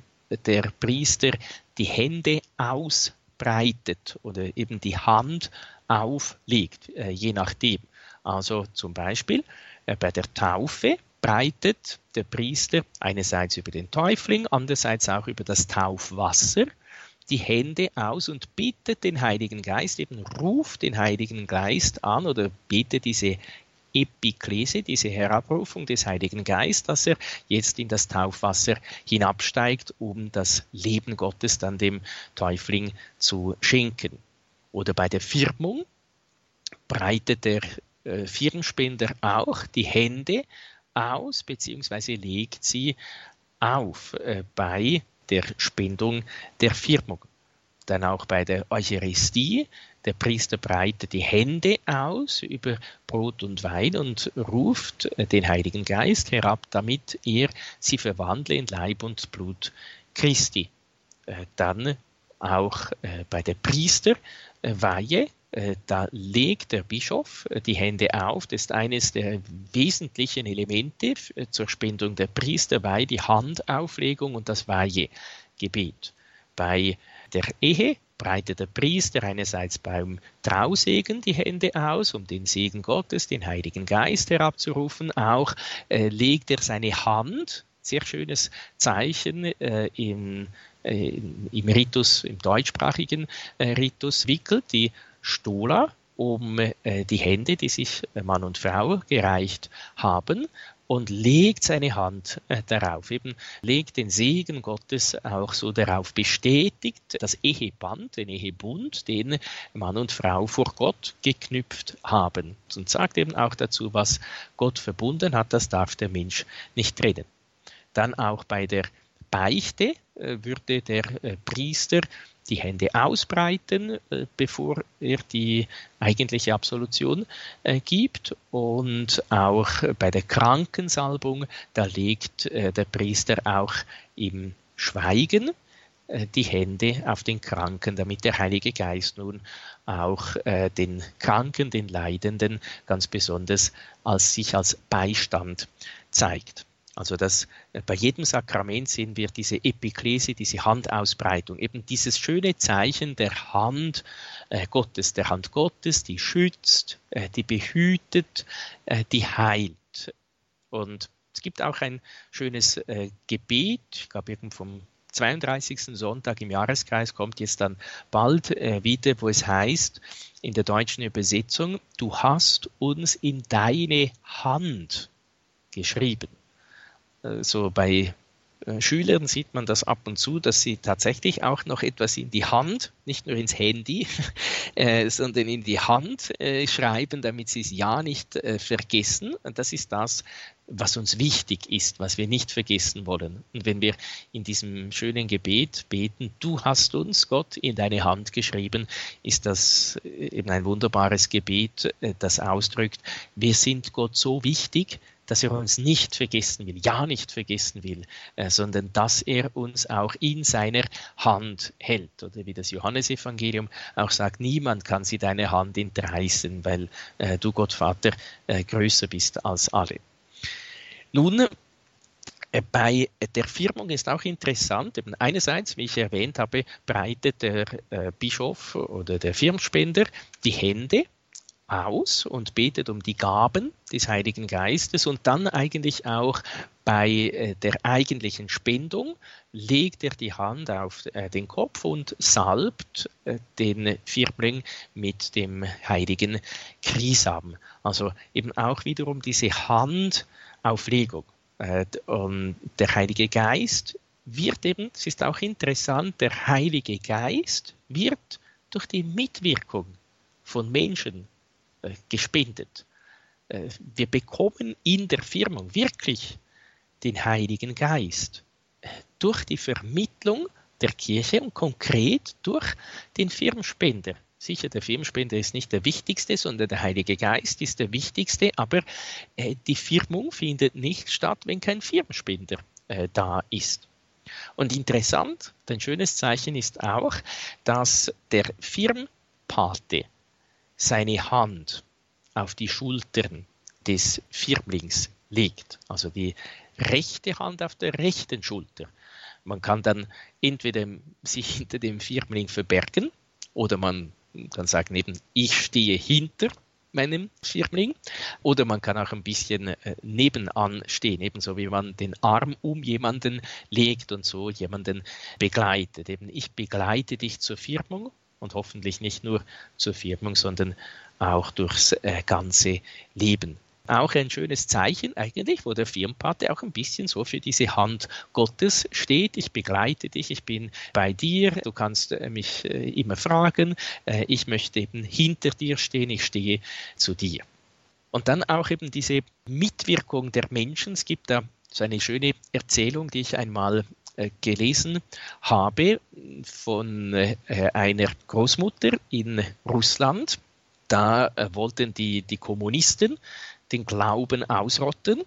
der Priester die Hände ausbreitet oder eben die Hand auflegt, äh, je nachdem. Also zum Beispiel äh, bei der Taufe breitet der Priester einerseits über den Täufling, andererseits auch über das Taufwasser die Hände aus und bittet den Heiligen Geist, eben ruft den Heiligen Geist an oder bittet diese Epiklese, diese Herabrufung des Heiligen Geistes, dass er jetzt in das Taufwasser hinabsteigt, um das Leben Gottes dann dem Täufling zu schenken. Oder bei der Firmung breitet der äh, Firmspender auch die Hände aus, beziehungsweise legt sie auf. Äh, bei der Spendung der Firmung. Dann auch bei der Eucharistie. Der Priester breitet die Hände aus über Brot und Wein und ruft den Heiligen Geist herab, damit er sie verwandle in Leib und Blut Christi. Äh, dann auch äh, bei der Priesterweihe äh, da legt der Bischof äh, die Hände auf. Das ist eines der wesentlichen Elemente äh, zur Spendung der Priesterweihe, die Handauflegung und das Weihegebet. Bei der Ehe breitet der Priester einerseits beim Trausegen die Hände aus, um den Segen Gottes, den Heiligen Geist herabzurufen. Auch äh, legt er seine Hand, sehr schönes Zeichen, äh, in, äh, im Ritus, im deutschsprachigen Ritus wickelt, die Stola um äh, die Hände, die sich Mann und Frau gereicht haben, und legt seine Hand äh, darauf, eben legt den Segen Gottes auch so darauf, bestätigt das Eheband, den Ehebund, den Mann und Frau vor Gott geknüpft haben und sagt eben auch dazu, was Gott verbunden hat, das darf der Mensch nicht trennen. Dann auch bei der Beichte äh, würde der äh, Priester die Hände ausbreiten, äh, bevor er die eigentliche Absolution gibt. Und auch bei der Krankensalbung, da legt der Priester auch im Schweigen die Hände auf den Kranken, damit der Heilige Geist nun auch den Kranken, den Leidenden ganz besonders als sich als Beistand zeigt. Also dass äh, bei jedem Sakrament sehen wir diese Epiklese, diese Handausbreitung, eben dieses schöne Zeichen der Hand äh, Gottes, der Hand Gottes, die schützt, äh, die behütet, äh, die heilt. Und es gibt auch ein schönes äh, Gebet, ich glaube irgend vom 32. Sonntag im Jahreskreis kommt jetzt dann bald äh, wieder, wo es heißt in der deutschen Übersetzung, du hast uns in deine Hand geschrieben. Äh, so bei äh, Schülern sieht man das ab und zu, dass sie tatsächlich auch noch etwas in die Hand, nicht nur ins Handy, äh, sondern in die Hand äh, schreiben, damit sie es ja nicht äh, vergessen. Und das ist das, was uns wichtig ist, was wir nicht vergessen wollen. Und wenn wir in diesem schönen Gebet beten, du hast uns, Gott, in deine Hand geschrieben, ist das äh, eben ein wunderbares Gebet, das ausdrückt, wir sind Gott so wichtig, dass er uns nicht vergessen will, ja nicht vergessen will, äh, sondern dass er uns auch in seiner Hand hält. Oder wie das Johannesevangelium auch sagt, niemand kann sie deine Hand entreißen, weil äh, du Gott Vater äh, größer bist als alle. Nun, bei der Firmung ist auch interessant, eben einerseits, wie ich erwähnt habe, breitet der Bischof oder der Firmspender die Hände aus und betet um die Gaben des Heiligen Geistes und dann eigentlich auch bei äh, der eigentlichen Spendung legt er die Hand auf äh, den Kopf und salbt äh, den Firmling mit dem heiligen Krisam. Also eben auch wiederum diese Handauflegung. Und der Heilige Geist wird eben, es ist auch interessant, der Heilige Geist wird durch die Mitwirkung von Menschen gespendet. Äh, wir bekommen in der Firmung wirklich den Heiligen Geist äh, durch die Vermittlung der Kirche und konkret durch den Firmspender. Sicher, der Firmspender ist nicht der wichtigste, sondern der Heilige Geist ist der wichtigste, aber äh, die Firmung findet nicht statt, wenn kein Firmspender äh, da ist. Und interessant, ein schönes Zeichen ist auch, dass der Firmpate seine Hand auf die Schultern des Firmlings legt, also die rechte Hand auf der rechten Schulter. Man kann dann entweder sich hinter dem Firmling verbergen oder man kann sagen eben, ich stehe hinter meinem Firmling oder man kann auch ein bisschen äh, nebenan stehen, ebenso wie man den Arm um jemanden legt und so jemanden begleitet. Eben ich begleite dich zur Firmung und hoffentlich nicht nur zur Firmung, sondern auch durchs äh, ganze Leben. Auch ein schönes Zeichen eigentlich, wo der Firmpate auch ein bisschen so für diese Hand Gottes steht. Ich begleite dich, ich bin bei dir, du kannst äh, mich äh, immer fragen, äh, ich möchte eben hinter dir stehen, ich stehe zu dir. Und dann auch eben diese Mitwirkung der Menschen. Es gibt da so eine schöne Erzählung, die ich einmal gelesen habe von äh, einer Großmutter in Russland. Da äh, wollten die, die Kommunisten den Glauben ausrotten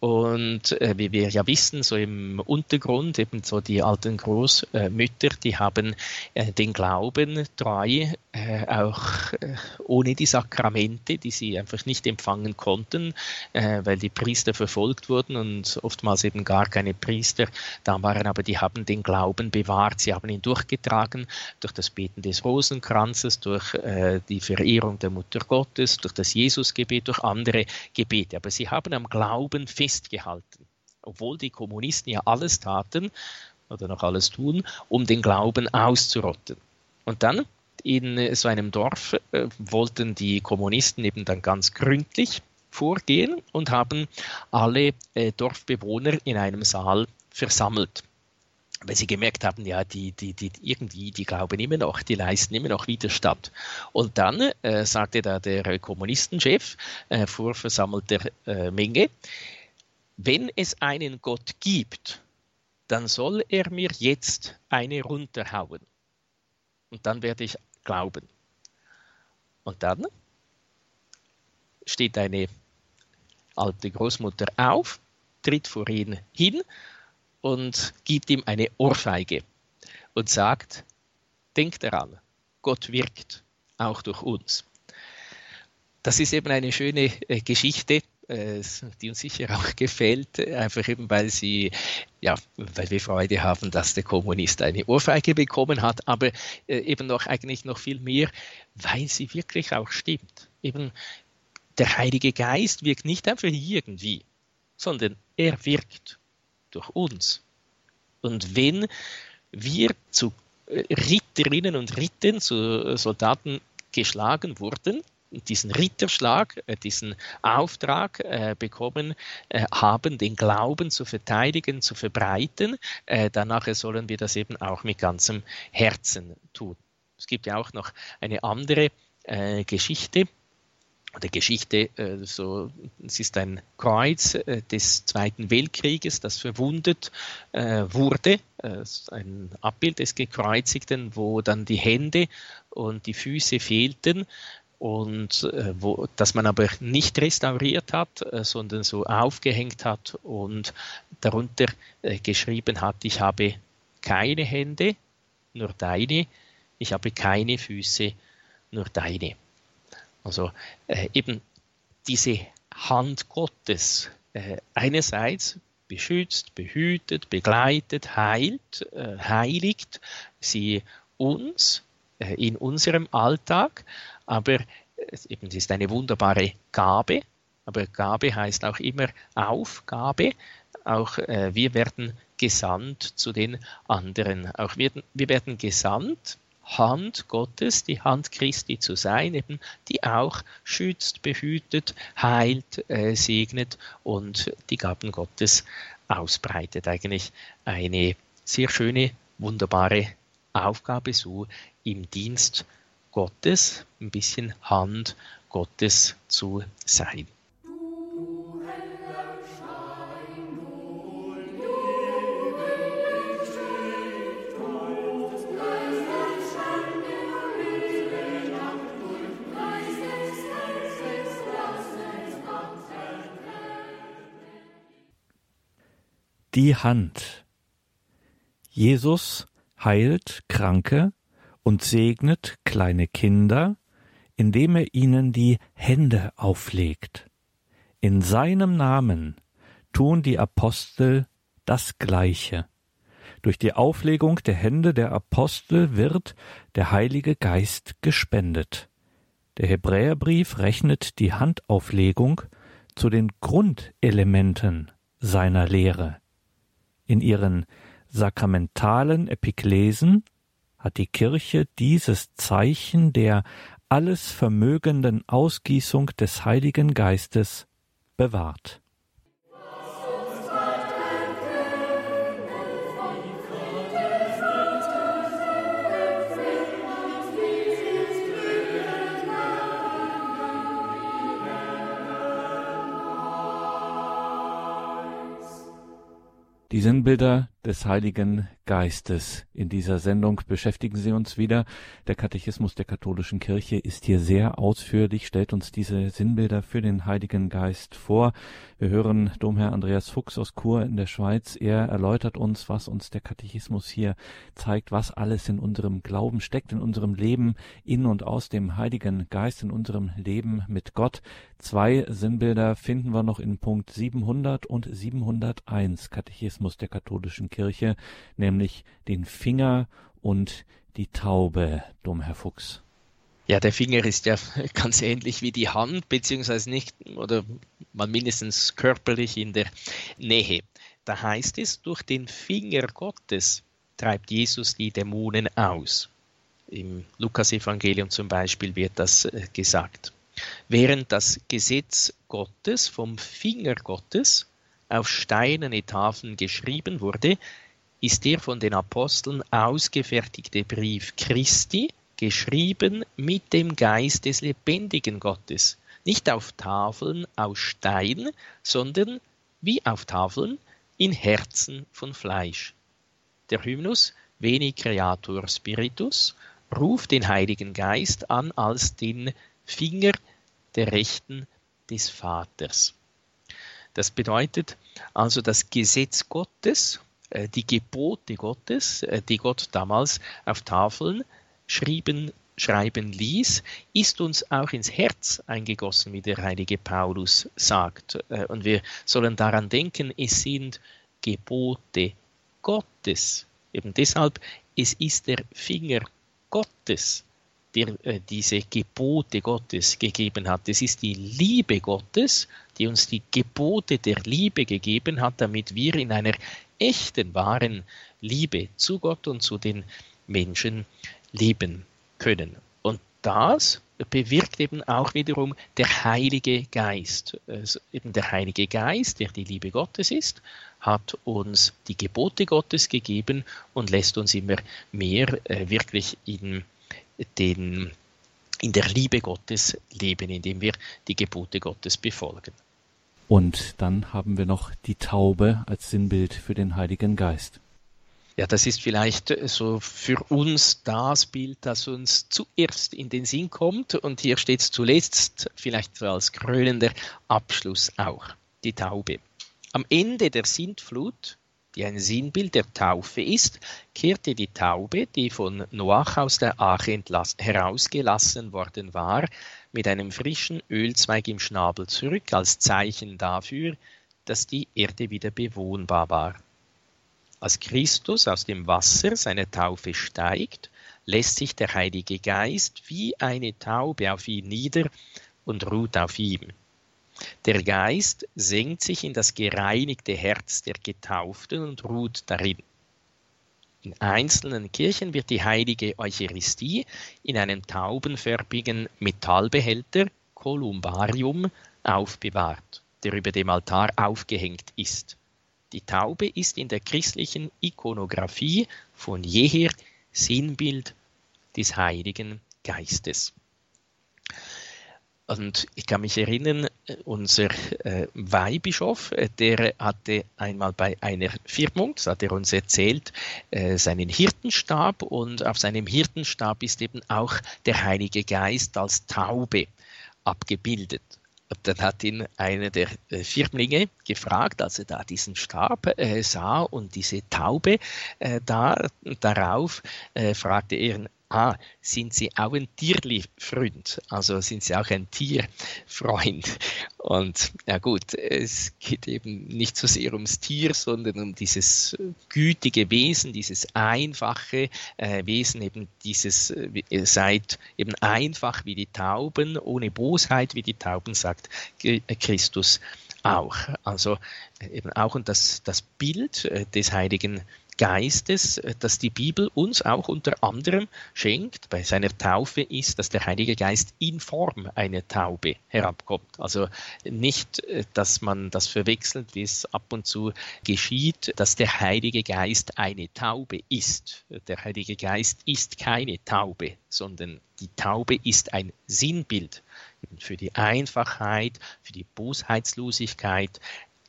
und äh, wie wir ja wissen, so im Untergrund, eben so die alten Großmütter, die haben äh, den Glauben treu, äh, auch äh, ohne die Sakramente, die sie einfach nicht empfangen konnten, äh, weil die Priester verfolgt wurden und oftmals eben gar keine Priester da waren, aber die haben den Glauben bewahrt, sie haben ihn durchgetragen durch das Beten des Rosenkranzes, durch äh, die Verehrung der Mutter Gottes, durch das Jesusgebet, durch andere Gebete. Aber sie haben am Glauben fest festgehalten, obwohl die Kommunisten ja alles taten oder noch alles tun, um den Glauben auszurotten. Und dann in so einem Dorf äh, wollten die Kommunisten eben dann ganz gründlich vorgehen und haben alle äh, Dorfbewohner in einem Saal versammelt. Weil sie gemerkt haben, ja, die, die, die irgendwie, die glauben immer noch, die leisten immer noch Widerstand. Und dann äh, sagte da der Kommunistenchef äh, vor versammelter äh, Menge, wenn es einen Gott gibt, dann soll er mir jetzt eine runterhauen. Und dann werde ich glauben. Und dann steht eine alte Großmutter auf, tritt vor ihn hin und gibt ihm eine Ohrfeige und sagt, denk daran, Gott wirkt auch durch uns. Das ist eben eine schöne äh, Geschichte, äh, die uns sicher auch gefällt, einfach eben weil sie, ja, weil wir Freude haben, dass der Kommunist eine Ohrfeige bekommen hat, aber äh, eben noch eigentlich noch viel mehr, weil sie wirklich auch stimmt. Eben der Heilige Geist wirkt nicht einfach irgendwie, sondern er wirkt durch uns. Und wenn wir zu äh, Ritterinnen und Rittern, zu Soldaten geschlagen wurden, diesen Ritterschlag, äh, diesen Auftrag äh, bekommen äh, haben, den Glauben zu verteidigen, zu verbreiten, danach sollen wir das eben auch mit ganzem Herzen tun. Es gibt ja auch noch eine andere Geschichte, oder Geschichte, so, es ist ein Kreuz des Zweiten Weltkrieges, das verwundet wurde, ein Abbild des Gekreuzigten, wo dann die Hände und die Füße fehlten und äh, wo, dass man aber nicht restauriert hat, äh, sondern so aufgehängt hat und darunter äh, geschrieben hat, ich habe keine Hände, nur deine, ich habe keine Füße, nur deine. Also äh, eben diese Hand Gottes äh, einerseits beschützt, behütet, begleitet, heilt, äh, heiligt sie uns in unserem Alltag, aber es ist eine wunderbare Gabe, aber Gabe heißt auch immer Aufgabe. Auch äh, wir werden gesandt zu den anderen. Auch wir, wir werden gesandt, Hand Gottes, die Hand Christi zu sein, eben, die auch schützt, behütet, heilt, äh, segnet und die Gaben Gottes ausbreitet. Eigentlich eine sehr schöne, wunderbare Aufgabe so im Dienst Gottes, ein bisschen Hand Gottes zu sein. Die Hand. Jesus heilt Kranke, und segnet kleine Kinder, indem er ihnen die Hände auflegt. In seinem Namen tun die Apostel das Gleiche. Durch die Auflegung der Hände der Apostel wird der Heilige Geist gespendet. Der Hebräerbrief rechnet die Handauflegung zu den Grundelementen seiner Lehre. In ihren sakramentalen Epiklesen hat die Kirche dieses Zeichen der alles vermögenden Ausgießung des Heiligen Geistes bewahrt. Die Sinnbilder des Heiligen Geistes. In dieser Sendung beschäftigen Sie uns wieder. Der Katechismus der katholischen Kirche ist hier sehr ausführlich, stellt uns diese Sinnbilder für den Heiligen Geist vor. Wir hören Domherr Andreas Fuchs aus Chur in der Schweiz. Er erläutert uns, was uns der Katechismus hier zeigt, was alles in unserem Glauben steckt, in unserem Leben in und aus dem Heiligen Geist, in unserem Leben mit Gott. Zwei Sinnbilder finden wir noch in Punkt 700 und 701 Katechismus der katholischen Kirche, nämlich den Finger und die Taube, Domherr Fuchs. Ja, der Finger ist ja ganz ähnlich wie die Hand, beziehungsweise nicht, oder mal mindestens körperlich in der Nähe. Da heißt es, durch den Finger Gottes treibt Jesus die Dämonen aus. Im Lukasevangelium zum Beispiel wird das äh, gesagt. Während das Gesetz Gottes vom Finger Gottes auf steinerne Tafeln geschrieben wurde, ist der von den Aposteln ausgefertigte Brief Christi geschrieben mit dem Geist des lebendigen Gottes, nicht auf Tafeln aus Stein, sondern wie auf Tafeln in Herzen von Fleisch. Der Hymnus Veni Creator Spiritus ruft den Heiligen Geist an als den Finger der Rechten des Vaters. Das bedeutet also das Gesetz Gottes, die Gebote Gottes, äh, die Gott damals auf Tafeln schrieben, schreiben ließ, ist uns auch ins Herz eingegossen, wie der heilige Paulus sagt. Äh, und wir sollen daran denken, es sind Gebote Gottes. Eben deshalb, es ist der Finger Gottes, der äh, diese Gebote Gottes gegeben hat. Es ist die Liebe Gottes, die uns die Gebote der Liebe gegeben hat, damit wir in einer echten, wahren Liebe zu Gott und zu den Menschen leben können. Und das bewirkt eben auch wiederum der Heilige Geist. Also eben der Heilige Geist, der die Liebe Gottes ist, hat uns die Gebote Gottes gegeben und lässt uns immer mehr äh, wirklich in, den, in der Liebe Gottes leben, indem wir die Gebote Gottes befolgen. Und dann haben wir noch die Taube als Sinnbild für den Heiligen Geist. Ja, das ist vielleicht so für uns das Bild, das uns zuerst in den Sinn kommt. Und hier steht es zuletzt, vielleicht als krönender Abschluss auch, die Taube. Am Ende der Sintflut, die ein Sinnbild der Taufe ist, kehrte die Taube, die von Noach aus der Arche herausgelassen worden war, mit einem frischen Ölzweig im Schnabel zurück als Zeichen dafür, dass die Erde wieder bewohnbar war. Als Christus aus dem Wasser seine Taufe steigt, lässt sich der Heilige Geist wie eine Taube auf ihn nieder und ruht auf ihm. Der Geist senkt sich in das gereinigte Herz der Getauften und ruht darin. In einzelnen Kirchen wird die heilige Eucharistie in einem taubenförmigen Metallbehälter, Columbarium, aufbewahrt, der über dem Altar aufgehängt ist. Die Taube ist in der christlichen Ikonographie von jeher Sinnbild des Heiligen Geistes. Und ich kann mich erinnern, unser äh, Weihbischof, äh, der hatte einmal bei einer Firmung, das hat er uns erzählt, äh, seinen Hirtenstab und auf seinem Hirtenstab ist eben auch der Heilige Geist als Taube abgebildet. Und dann hat ihn einer der äh, Firmlinge gefragt, als er da diesen Stab äh, sah und diese Taube äh, da darauf, äh, fragte er ah, sind Sie auch ein Tierli-Freund? Also sind Sie auch ein Tierfreund? Und ja gut, es geht eben nicht so sehr ums Tier, sondern um dieses gütige Wesen, dieses einfache äh, Wesen, eben dieses, äh, ihr seid eben einfach wie die Tauben, ohne Bosheit wie die Tauben, sagt Christus auch. Also äh, eben auch und das, das Bild äh, des heiligen Geistes, äh, das die Bibel uns auch unter anderem schenkt bei seiner Taufe, ist, dass der Heilige Geist in Form einer Taube herabkommt. Also nicht, äh, dass man das verwechselt, wie es ab und zu geschieht, dass der Heilige Geist eine Taube ist. Der Heilige Geist ist keine Taube, sondern die Taube ist ein Sinnbild für die Einfachheit, für die Bosheitslosigkeit,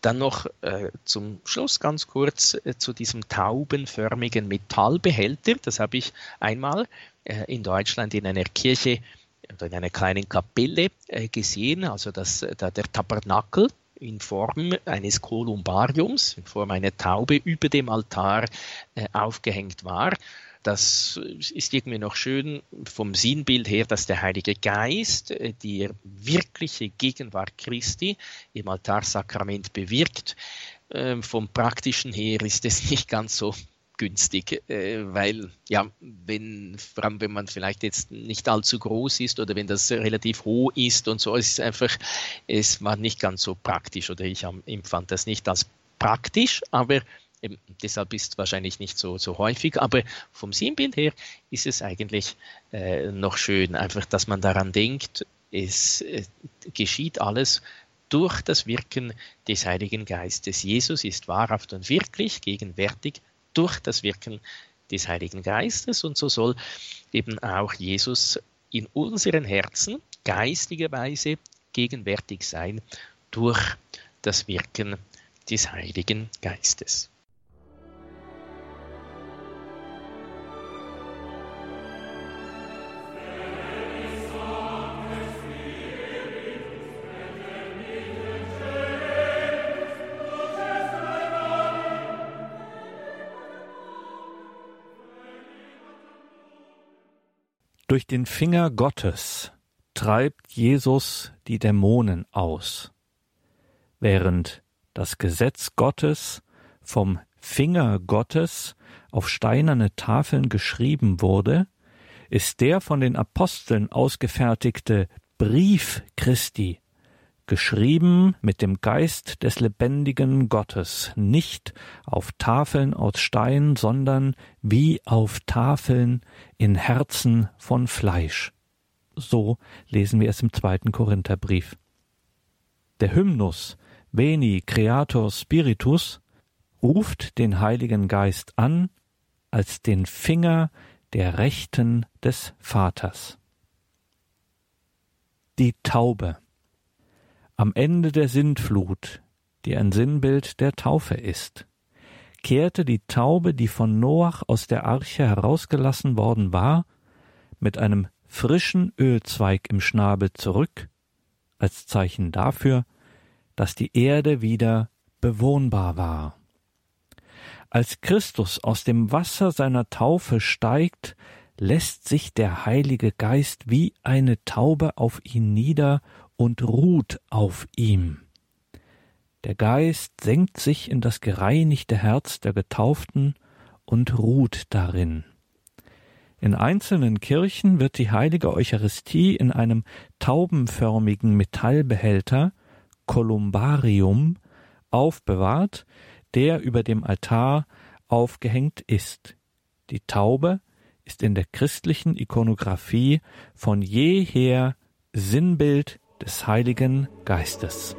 Dann noch äh, zum Schluss ganz kurz äh, zu diesem taubenförmigen Metallbehälter. Das habe ich einmal äh, in Deutschland in einer Kirche oder in einer kleinen Kapelle äh, gesehen. Also das, äh, der Tabernakel in Form eines Kolumbariums, in Form einer Taube über dem Altar äh, aufgehängt war. Das ist irgendwie noch schön vom Sinnbild her, dass der Heilige Geist äh, die wirkliche Gegenwart Christi im Altarsakrament bewirkt. Ähm, vom praktischen her ist es nicht ganz so günstig, äh, weil ja, wenn, vor allem wenn man vielleicht jetzt nicht allzu groß ist oder wenn das relativ hoch ist und so, ist es einfach, es war nicht ganz so praktisch oder ich empfand das nicht als praktisch, aber Eben, deshalb ist wahrscheinlich nicht so, so häufig, aber vom Sinnbild her ist es eigentlich äh, noch schön, einfach, dass man daran denkt, es äh, geschieht alles durch das Wirken des Heiligen Geistes. Jesus ist wahrhaft und wirklich gegenwärtig durch das Wirken des Heiligen Geistes und so soll eben auch Jesus in unseren Herzen geistlicherweise gegenwärtig sein durch das Wirken des Heiligen Geistes. Durch den Finger Gottes treibt Jesus die Dämonen aus, während das Gesetz Gottes vom Finger Gottes auf steinerne Tafeln geschrieben wurde, ist der von den Aposteln ausgefertigte Brief Christi geschrieben mit dem Geist des lebendigen Gottes, nicht auf Tafeln aus Stein, sondern wie auf Tafeln in Herzen von Fleisch. So lesen wir es im zweiten Korintherbrief. Der Hymnus Veni Creator Spiritus ruft den Heiligen Geist an als den Finger der Rechten des Vaters. Die Taube am Ende der Sintflut, die ein Sinnbild der Taufe ist, kehrte die Taube, die von Noach aus der Arche herausgelassen worden war, mit einem frischen Ölzweig im Schnabel zurück, als Zeichen dafür, dass die Erde wieder bewohnbar war. Als Christus aus dem Wasser seiner Taufe steigt, lässt sich der Heilige Geist wie eine Taube auf ihn nieder und ruht auf ihm. Der Geist senkt sich in das gereinigte Herz der Getauften und ruht darin. In einzelnen Kirchen wird die heilige Eucharistie in einem taubenförmigen Metallbehälter, Kolumbarium, aufbewahrt, der über dem Altar aufgehängt ist. Die Taube ist in der christlichen Ikonographie von jeher Sinnbild des Heiligen Geistes.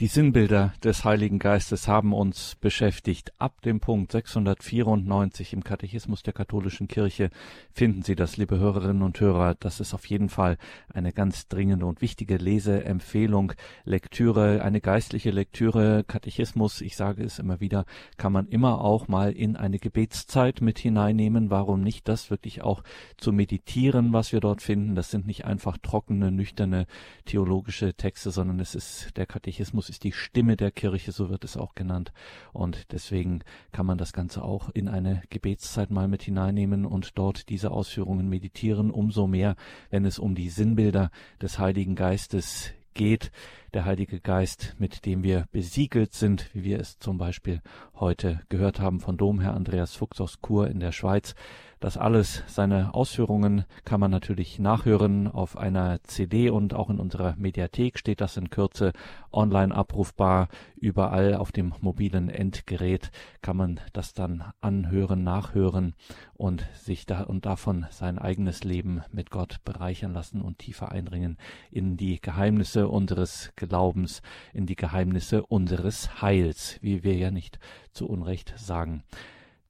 Die Sinnbilder des Heiligen Geistes haben uns beschäftigt. Ab dem Punkt 694 im Katechismus der katholischen Kirche finden Sie das, liebe Hörerinnen und Hörer. Das ist auf jeden Fall eine ganz dringende und wichtige Leseempfehlung. Lektüre, eine geistliche Lektüre, Katechismus, ich sage es immer wieder, kann man immer auch mal in eine Gebetszeit mit hineinnehmen. Warum nicht das wirklich auch zu meditieren, was wir dort finden? Das sind nicht einfach trockene, nüchterne theologische Texte, sondern es ist der Katechismus ist die Stimme der Kirche, so wird es auch genannt. Und deswegen kann man das Ganze auch in eine Gebetszeit mal mit hineinnehmen und dort diese Ausführungen meditieren, umso mehr, wenn es um die Sinnbilder des Heiligen Geistes geht, der Heilige Geist, mit dem wir besiegelt sind, wie wir es zum Beispiel heute gehört haben von Domherr Andreas Fuchs aus Chur in der Schweiz, Das alles, seine Ausführungen kann man natürlich nachhören auf einer CD und auch in unserer Mediathek steht das in Kürze online abrufbar. Überall auf dem mobilen Endgerät kann man das dann anhören, nachhören und sich da und davon sein eigenes Leben mit Gott bereichern lassen und tiefer eindringen in die Geheimnisse unseres Glaubens, in die Geheimnisse unseres Heils, wie wir ja nicht zu Unrecht sagen.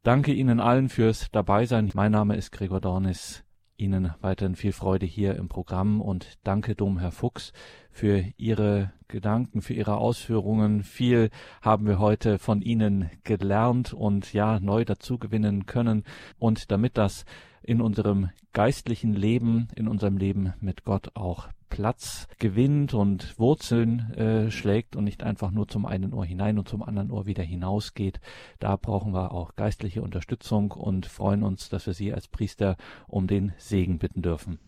Danke Ihnen allen fürs Dabeisein. Mein Name ist Gregor Dornis. Ihnen weiterhin viel Freude hier im Programm und danke Domherr Fuchs für Ihre Gedanken, für Ihre Ausführungen. Viel haben wir heute von Ihnen gelernt und ja, neu dazugewinnen können. Und damit das in unserem geistlichen Leben, in unserem Leben mit Gott auch Platz gewinnt und Wurzeln äh, schlägt und nicht einfach nur zum einen Ohr hinein und zum anderen Ohr wieder hinausgeht. Da brauchen wir auch geistliche Unterstützung und freuen uns, dass wir Sie als Priester um den Segen bitten dürfen.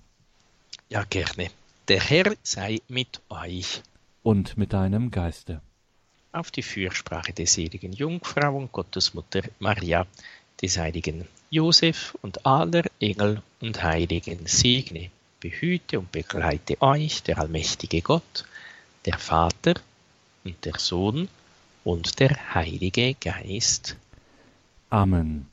Ja, gerne. Der Herr sei mit euch. Und mit deinem Geiste. Auf die Fürsprache der seligen Jungfrau und Gottesmutter Maria, des heiligen Josef und aller Engel und Heiligen segne behüte und begleite euch der allmächtige Gott, der Vater und der Sohn und der Heilige Geist. Amen.